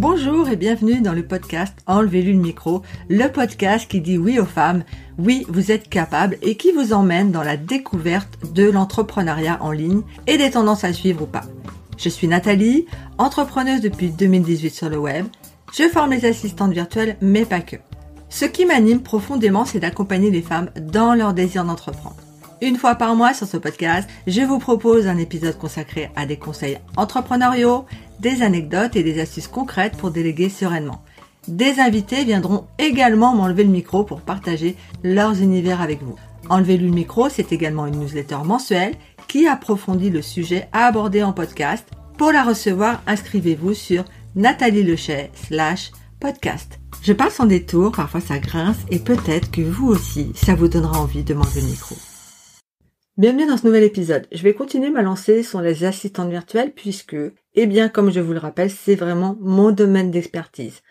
Bonjour et bienvenue dans le podcast Enlevez-lui le micro, le podcast qui dit oui aux femmes, oui vous êtes capables et qui vous emmène dans la découverte de l'entrepreneuriat en ligne et des tendances à suivre ou pas. Je suis Nathalie, entrepreneuse depuis 2018 sur le web. Je forme les assistantes virtuelles, mais pas que. Ce qui m'anime profondément, c'est d'accompagner les femmes dans leur désir d'entreprendre. Une fois par mois sur ce podcast, je vous propose un épisode consacré à des conseils entrepreneuriaux, des anecdotes et des astuces concrètes pour déléguer sereinement. Des invités viendront également m'enlever le micro pour partager leurs univers avec vous. Enlever le micro, c'est également une newsletter mensuelle qui approfondit le sujet à aborder en podcast. Pour la recevoir, inscrivez-vous sur Nathalie slash podcast. Je passe sans détour, parfois ça grince et peut-être que vous aussi, ça vous donnera envie de m'enlever le micro. Bienvenue dans ce nouvel épisode. Je vais continuer ma lancée sur les assistantes virtuelles puisque, eh bien, comme je vous le rappelle, c'est vraiment mon domaine d'expertise.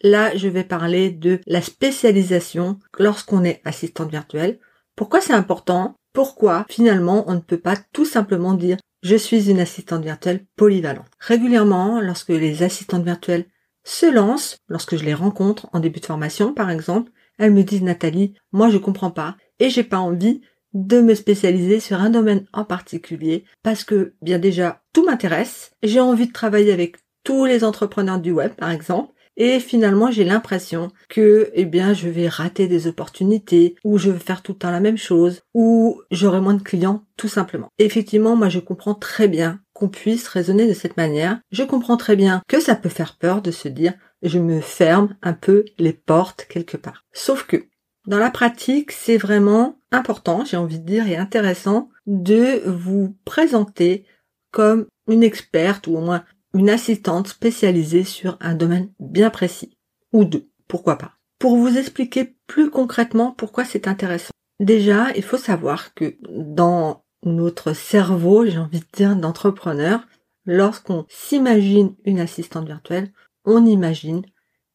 Là, je vais parler de la spécialisation lorsqu'on est assistante virtuelle. Pourquoi c'est important? Pourquoi, finalement, on ne peut pas tout simplement dire je suis une assistante virtuelle polyvalente. Régulièrement, lorsque les assistantes virtuelles se lancent, lorsque je les rencontre en début de formation, par exemple, elles me disent Nathalie, moi je comprends pas et j'ai pas envie de me spécialiser sur un domaine en particulier parce que bien déjà tout m'intéresse, j'ai envie de travailler avec tous les entrepreneurs du web par exemple et finalement j'ai l'impression que eh bien je vais rater des opportunités ou je vais faire tout le temps la même chose ou j'aurai moins de clients tout simplement. Effectivement, moi je comprends très bien qu'on puisse raisonner de cette manière. Je comprends très bien que ça peut faire peur de se dire je me ferme un peu les portes quelque part. Sauf que dans la pratique, c'est vraiment important, j'ai envie de dire, et intéressant de vous présenter comme une experte ou au moins une assistante spécialisée sur un domaine bien précis. Ou deux, pourquoi pas. Pour vous expliquer plus concrètement pourquoi c'est intéressant. Déjà, il faut savoir que dans notre cerveau, j'ai envie de dire, d'entrepreneur, lorsqu'on s'imagine une assistante virtuelle, on imagine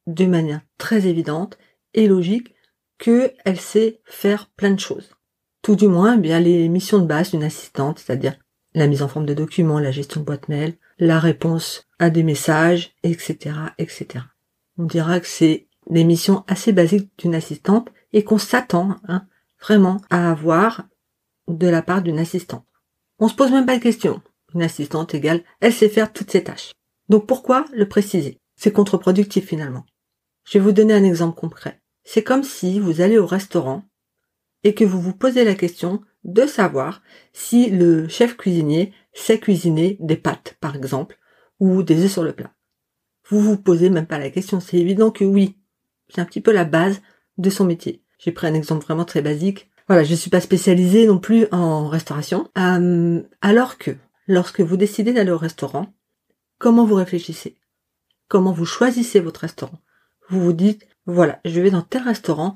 de manière très évidente et logique qu'elle sait faire plein de choses. Tout du moins, eh bien les missions de base d'une assistante, c'est-à-dire la mise en forme de documents, la gestion de boîte mail, la réponse à des messages, etc., etc. On dira que c'est des missions assez basiques d'une assistante et qu'on s'attend hein, vraiment à avoir de la part d'une assistante. On se pose même pas de question. Une assistante égale, elle sait faire toutes ses tâches. Donc pourquoi le préciser? C'est contre-productif finalement. Je vais vous donner un exemple concret. C'est comme si vous allez au restaurant et que vous vous posez la question de savoir si le chef cuisinier sait cuisiner des pâtes, par exemple, ou des œufs sur le plat. Vous vous posez même pas la question, c'est évident que oui. C'est un petit peu la base de son métier. J'ai pris un exemple vraiment très basique. Voilà, je ne suis pas spécialisée non plus en restauration. Euh, alors que, lorsque vous décidez d'aller au restaurant, comment vous réfléchissez? Comment vous choisissez votre restaurant? Vous vous dites, voilà, je vais dans tel restaurant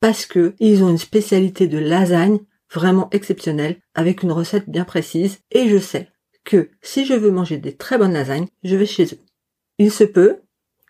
parce que ils ont une spécialité de lasagne vraiment exceptionnelle avec une recette bien précise et je sais que si je veux manger des très bonnes lasagnes, je vais chez eux. Il se peut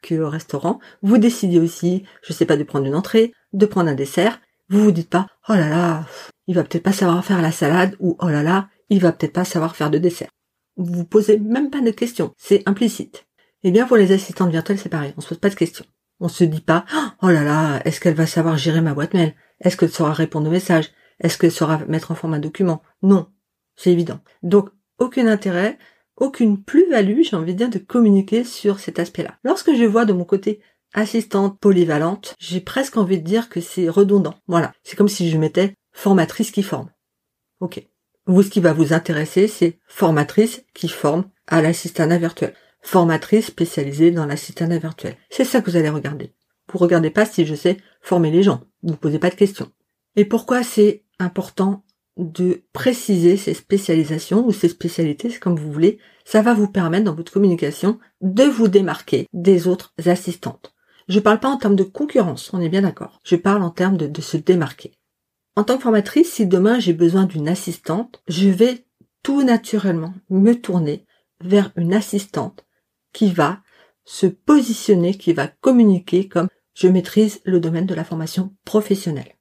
que au restaurant, vous décidiez aussi, je sais pas, de prendre une entrée, de prendre un dessert. Vous vous dites pas, oh là là, il va peut-être pas savoir faire la salade ou oh là là, il va peut-être pas savoir faire de dessert. Vous vous posez même pas de questions, c'est implicite. Eh bien, pour les assistantes virtuelles, c'est pareil, on se pose pas de questions. On se dit pas, oh là là, est-ce qu'elle va savoir gérer ma boîte mail? Est-ce qu'elle saura répondre aux messages? Est-ce qu'elle saura mettre en forme un document? Non. C'est évident. Donc, aucun intérêt, aucune plus-value, j'ai envie de dire, de communiquer sur cet aspect-là. Lorsque je vois de mon côté assistante polyvalente, j'ai presque envie de dire que c'est redondant. Voilà. C'est comme si je mettais formatrice qui forme. Ok. Vous, ce qui va vous intéresser, c'est formatrice qui forme à l'assistanat virtuel formatrice spécialisée dans l'assistanat virtuel. C'est ça que vous allez regarder. Vous regardez pas si je sais former les gens. Vous ne posez pas de questions. Et pourquoi c'est important de préciser ces spécialisations ou ces spécialités, c'est comme vous voulez, ça va vous permettre dans votre communication de vous démarquer des autres assistantes. Je parle pas en termes de concurrence, on est bien d'accord. Je parle en termes de se démarquer. En tant que formatrice, si demain j'ai besoin d'une assistante, je vais tout naturellement me tourner vers une assistante qui va se positionner, qui va communiquer comme je maîtrise le domaine de la formation professionnelle.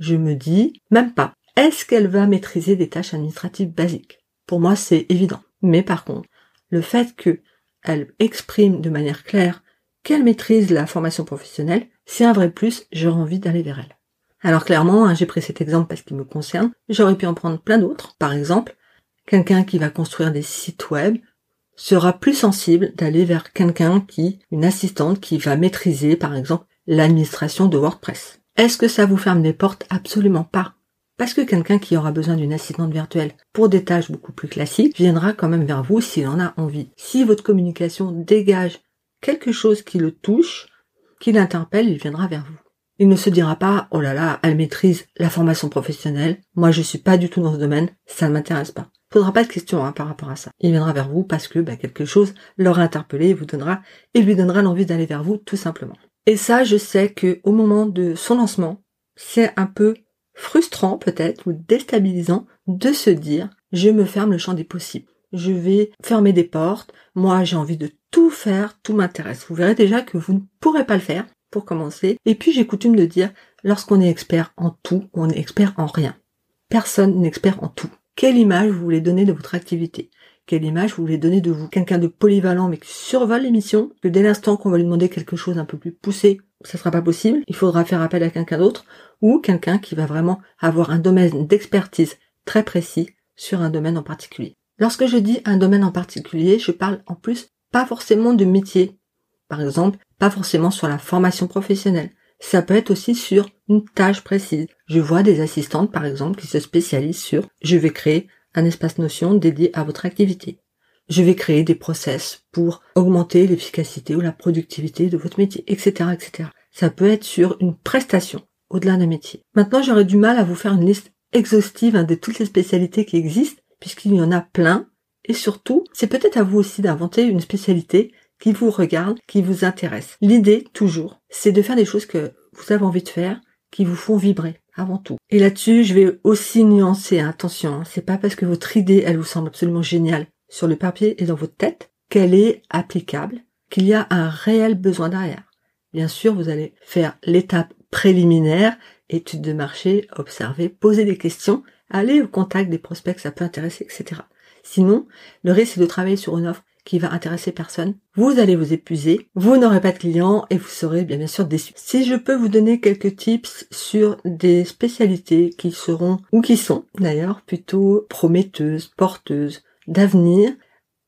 Je me dis même pas, est-ce qu'elle va maîtriser des tâches administratives basiques? Pour moi, c'est évident. Mais par contre, le fait que elle exprime de manière claire qu'elle maîtrise la formation professionnelle, c'est un vrai plus, j'aurais envie d'aller vers elle. Alors clairement, hein, j'ai pris cet exemple parce qu'il me concerne, j'aurais pu en prendre plein d'autres. Par exemple, quelqu'un qui va construire des sites web sera plus sensible d'aller vers quelqu'un qui, une assistante qui va maîtriser, par exemple, l'administration de WordPress. Est-ce que ça vous ferme des portes? Absolument pas. Parce que quelqu'un qui aura besoin d'une assistante virtuelle pour des tâches beaucoup plus classiques viendra quand même vers vous s'il en a envie. Si votre communication dégage quelque chose qui le touche, qui l'interpelle, il viendra vers vous. Il ne se dira pas, oh là là, elle maîtrise la formation professionnelle, moi je suis pas du tout dans ce domaine, ça ne m'intéresse pas. Posera pas de questions hein, par rapport à ça. Il viendra vers vous parce que bah, quelque chose l'aura interpellé vous donnera, et lui donnera l'envie d'aller vers vous tout simplement. Et ça, je sais que au moment de son lancement, c'est un peu frustrant peut-être ou déstabilisant de se dire je me ferme le champ des possibles. Je vais fermer des portes. Moi, j'ai envie de tout faire, tout m'intéresse. Vous verrez déjà que vous ne pourrez pas le faire pour commencer. Et puis j'ai coutume de dire, lorsqu'on est expert en tout, on est expert en rien. Personne n'est expert en tout. Quelle image vous voulez donner de votre activité? Quelle image vous voulez donner de vous? Quelqu'un de polyvalent mais qui survole l'émission, que dès l'instant qu'on va lui demander quelque chose un peu plus poussé, ça sera pas possible, il faudra faire appel à quelqu'un d'autre, ou quelqu'un qui va vraiment avoir un domaine d'expertise très précis sur un domaine en particulier? Lorsque je dis un domaine en particulier, je parle en plus pas forcément de métier. Par exemple, pas forcément sur la formation professionnelle. Ça peut être aussi sur une tâche précise. Je vois des assistantes, par exemple, qui se spécialisent sur je vais créer un espace notion dédié à votre activité. Je vais créer des process pour augmenter l'efficacité ou la productivité de votre métier, etc., etc. Ça peut être sur une prestation au-delà d'un métier. Maintenant, j'aurais du mal à vous faire une liste exhaustive hein, de toutes les spécialités qui existent, puisqu'il y en a plein. Et surtout, c'est peut-être à vous aussi d'inventer une spécialité qui vous regarde, qui vous intéresse. L'idée, toujours, c'est de faire des choses que vous avez envie de faire, qui vous font vibrer avant tout. Et là-dessus, je vais aussi nuancer, hein, attention, hein, c'est pas parce que votre idée, elle vous semble absolument géniale sur le papier et dans votre tête, qu'elle est applicable, qu'il y a un réel besoin derrière. Bien sûr, vous allez faire l'étape préliminaire, étude de marché, observer, poser des questions, aller au contact des prospects que ça peut intéresser, etc. Sinon, le risque c'est de travailler sur une offre qui va intéresser personne. Vous allez vous épuiser, vous n'aurez pas de clients et vous serez bien, sûr déçu. Si je peux vous donner quelques tips sur des spécialités qui seront, ou qui sont d'ailleurs, plutôt prometteuses, porteuses, d'avenir,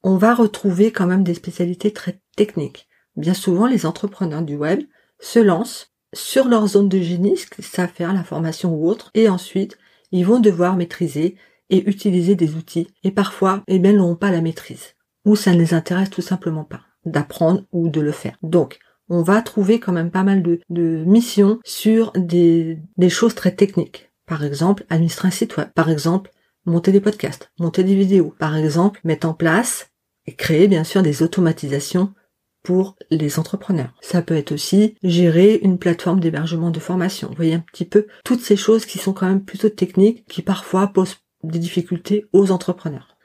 on va retrouver quand même des spécialités très techniques. Bien souvent, les entrepreneurs du web se lancent sur leur zone de génie, ce qu'ils savent faire, la formation ou autre, et ensuite, ils vont devoir maîtriser et utiliser des outils, et parfois, eh bien, n'auront pas la maîtrise, ou ça ne les intéresse tout simplement pas d'apprendre ou de le faire. Donc, on va trouver quand même pas mal de, missions sur des, des choses très techniques. Par exemple, administrer un site web. Par exemple, monter des podcasts, monter des vidéos. Par exemple, mettre en place et créer bien sûr des automatisations pour les entrepreneurs. Ça peut être aussi gérer une plateforme d'hébergement de formation. Vous voyez un petit peu toutes ces choses qui sont quand même plutôt techniques, qui parfois posent des difficultés aux entrepreneurs.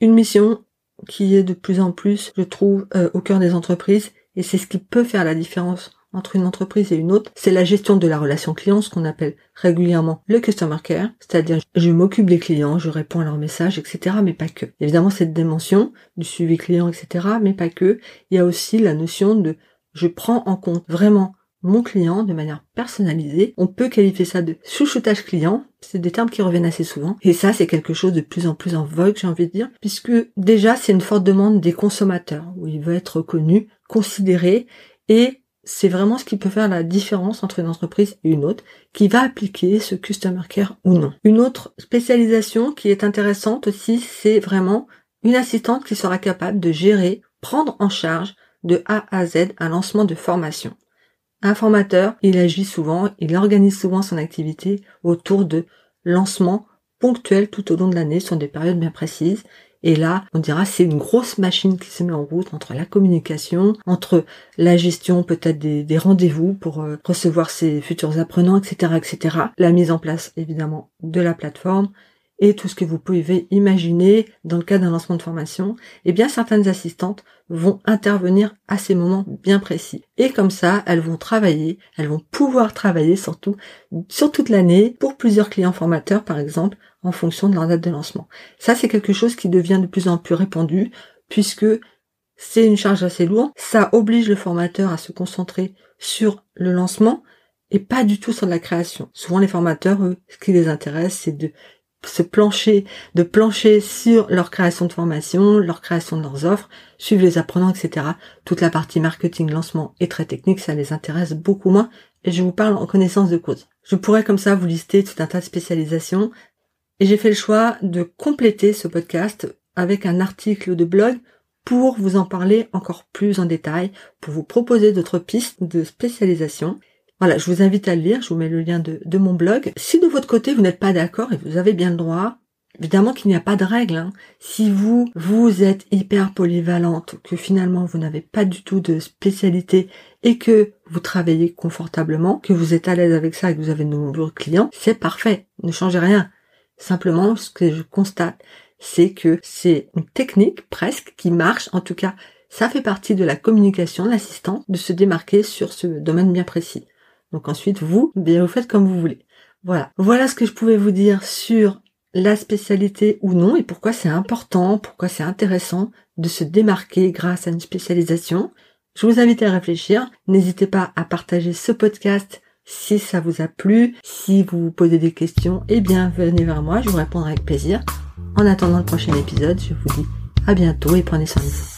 Une mission qui est de plus en plus, je trouve, euh, au cœur des entreprises, et c'est ce qui peut faire la différence entre une entreprise et une autre, c'est la gestion de la relation client, ce qu'on appelle régulièrement le customer care, c'est-à-dire je m'occupe des clients, je réponds à leurs messages, etc., mais pas que. Évidemment, cette dimension du suivi client, etc., mais pas que. Il y a aussi la notion de je prends en compte vraiment mon client de manière personnalisée. On peut qualifier ça de chouchoutage client. C'est des termes qui reviennent assez souvent. Et ça, c'est quelque chose de plus en plus en vogue, j'ai envie de dire, puisque déjà, c'est une forte demande des consommateurs, où il veut être reconnu, considéré et c'est vraiment ce qui peut faire la différence entre une entreprise et une autre, qui va appliquer ce customer care ou non. Une autre spécialisation qui est intéressante aussi, c'est vraiment une assistante qui sera capable de gérer, prendre en charge de A à Z un lancement de formation. Un formateur, il agit souvent, il organise souvent son activité autour de lancements ponctuels tout au long de l'année sur des périodes bien précises et là, on dira c'est une grosse machine qui se met en route entre la communication, entre la gestion peut-être des, rendez-vous pour euh, recevoir ses futurs apprenants, etc., etc. La mise en place évidemment de la plateforme et tout ce que vous pouvez imaginer dans le cas d'un lancement de formation, eh bien certaines assistantes vont intervenir à ces moments bien précis. Et comme ça, elles vont travailler, elles vont pouvoir travailler surtout sur toute l'année pour plusieurs clients formateurs par exemple en fonction de leur date de lancement. Ça c'est quelque chose qui devient de plus en plus répandu puisque c'est une charge assez lourde. Ça oblige le formateur à se concentrer sur le lancement et pas du tout sur la création. Souvent les formateurs, eux, ce qui les intéresse, c'est de se plancher, de plancher sur leur création de formation, leur création de leurs offres, suivre les apprenants, etc. Toute la partie marketing, lancement est très technique, ça les intéresse beaucoup moins et je vous parle en connaissance de cause. Je pourrais comme ça vous lister tout un tas de spécialisations et j'ai fait le choix de compléter ce podcast avec un article de blog pour vous en parler encore plus en détail, pour vous proposer d'autres pistes de spécialisation. Voilà, je vous invite à le lire, je vous mets le lien de, mon blog. Si de votre côté vous n'êtes pas d'accord et vous avez bien le droit, évidemment qu'il n'y a pas de règle. Hein. Si vous, vous êtes hyper polyvalente, que finalement vous n'avez pas du tout de spécialité et que vous travaillez confortablement, que vous êtes à l'aise avec ça et que vous avez de nombreux clients, c'est parfait. Ne changez rien. Simplement, ce que je constate, c'est que c'est une technique presque qui marche, en tout cas, ça fait partie de la communication de l'assistant de se démarquer sur ce domaine bien précis. Donc ensuite, vous, bien vous faites comme vous voulez. Voilà. Voilà ce que je pouvais vous dire sur la spécialité ou non et pourquoi c'est important, pourquoi c'est intéressant de se démarquer grâce à une spécialisation. Je vous invite à réfléchir. N'hésitez pas à partager ce podcast si ça vous a plu. Si vous vous posez des questions, eh bien, venez vers moi, je vous répondrai avec plaisir. En attendant le prochain épisode, je vous dis à bientôt et prenez soin de vous.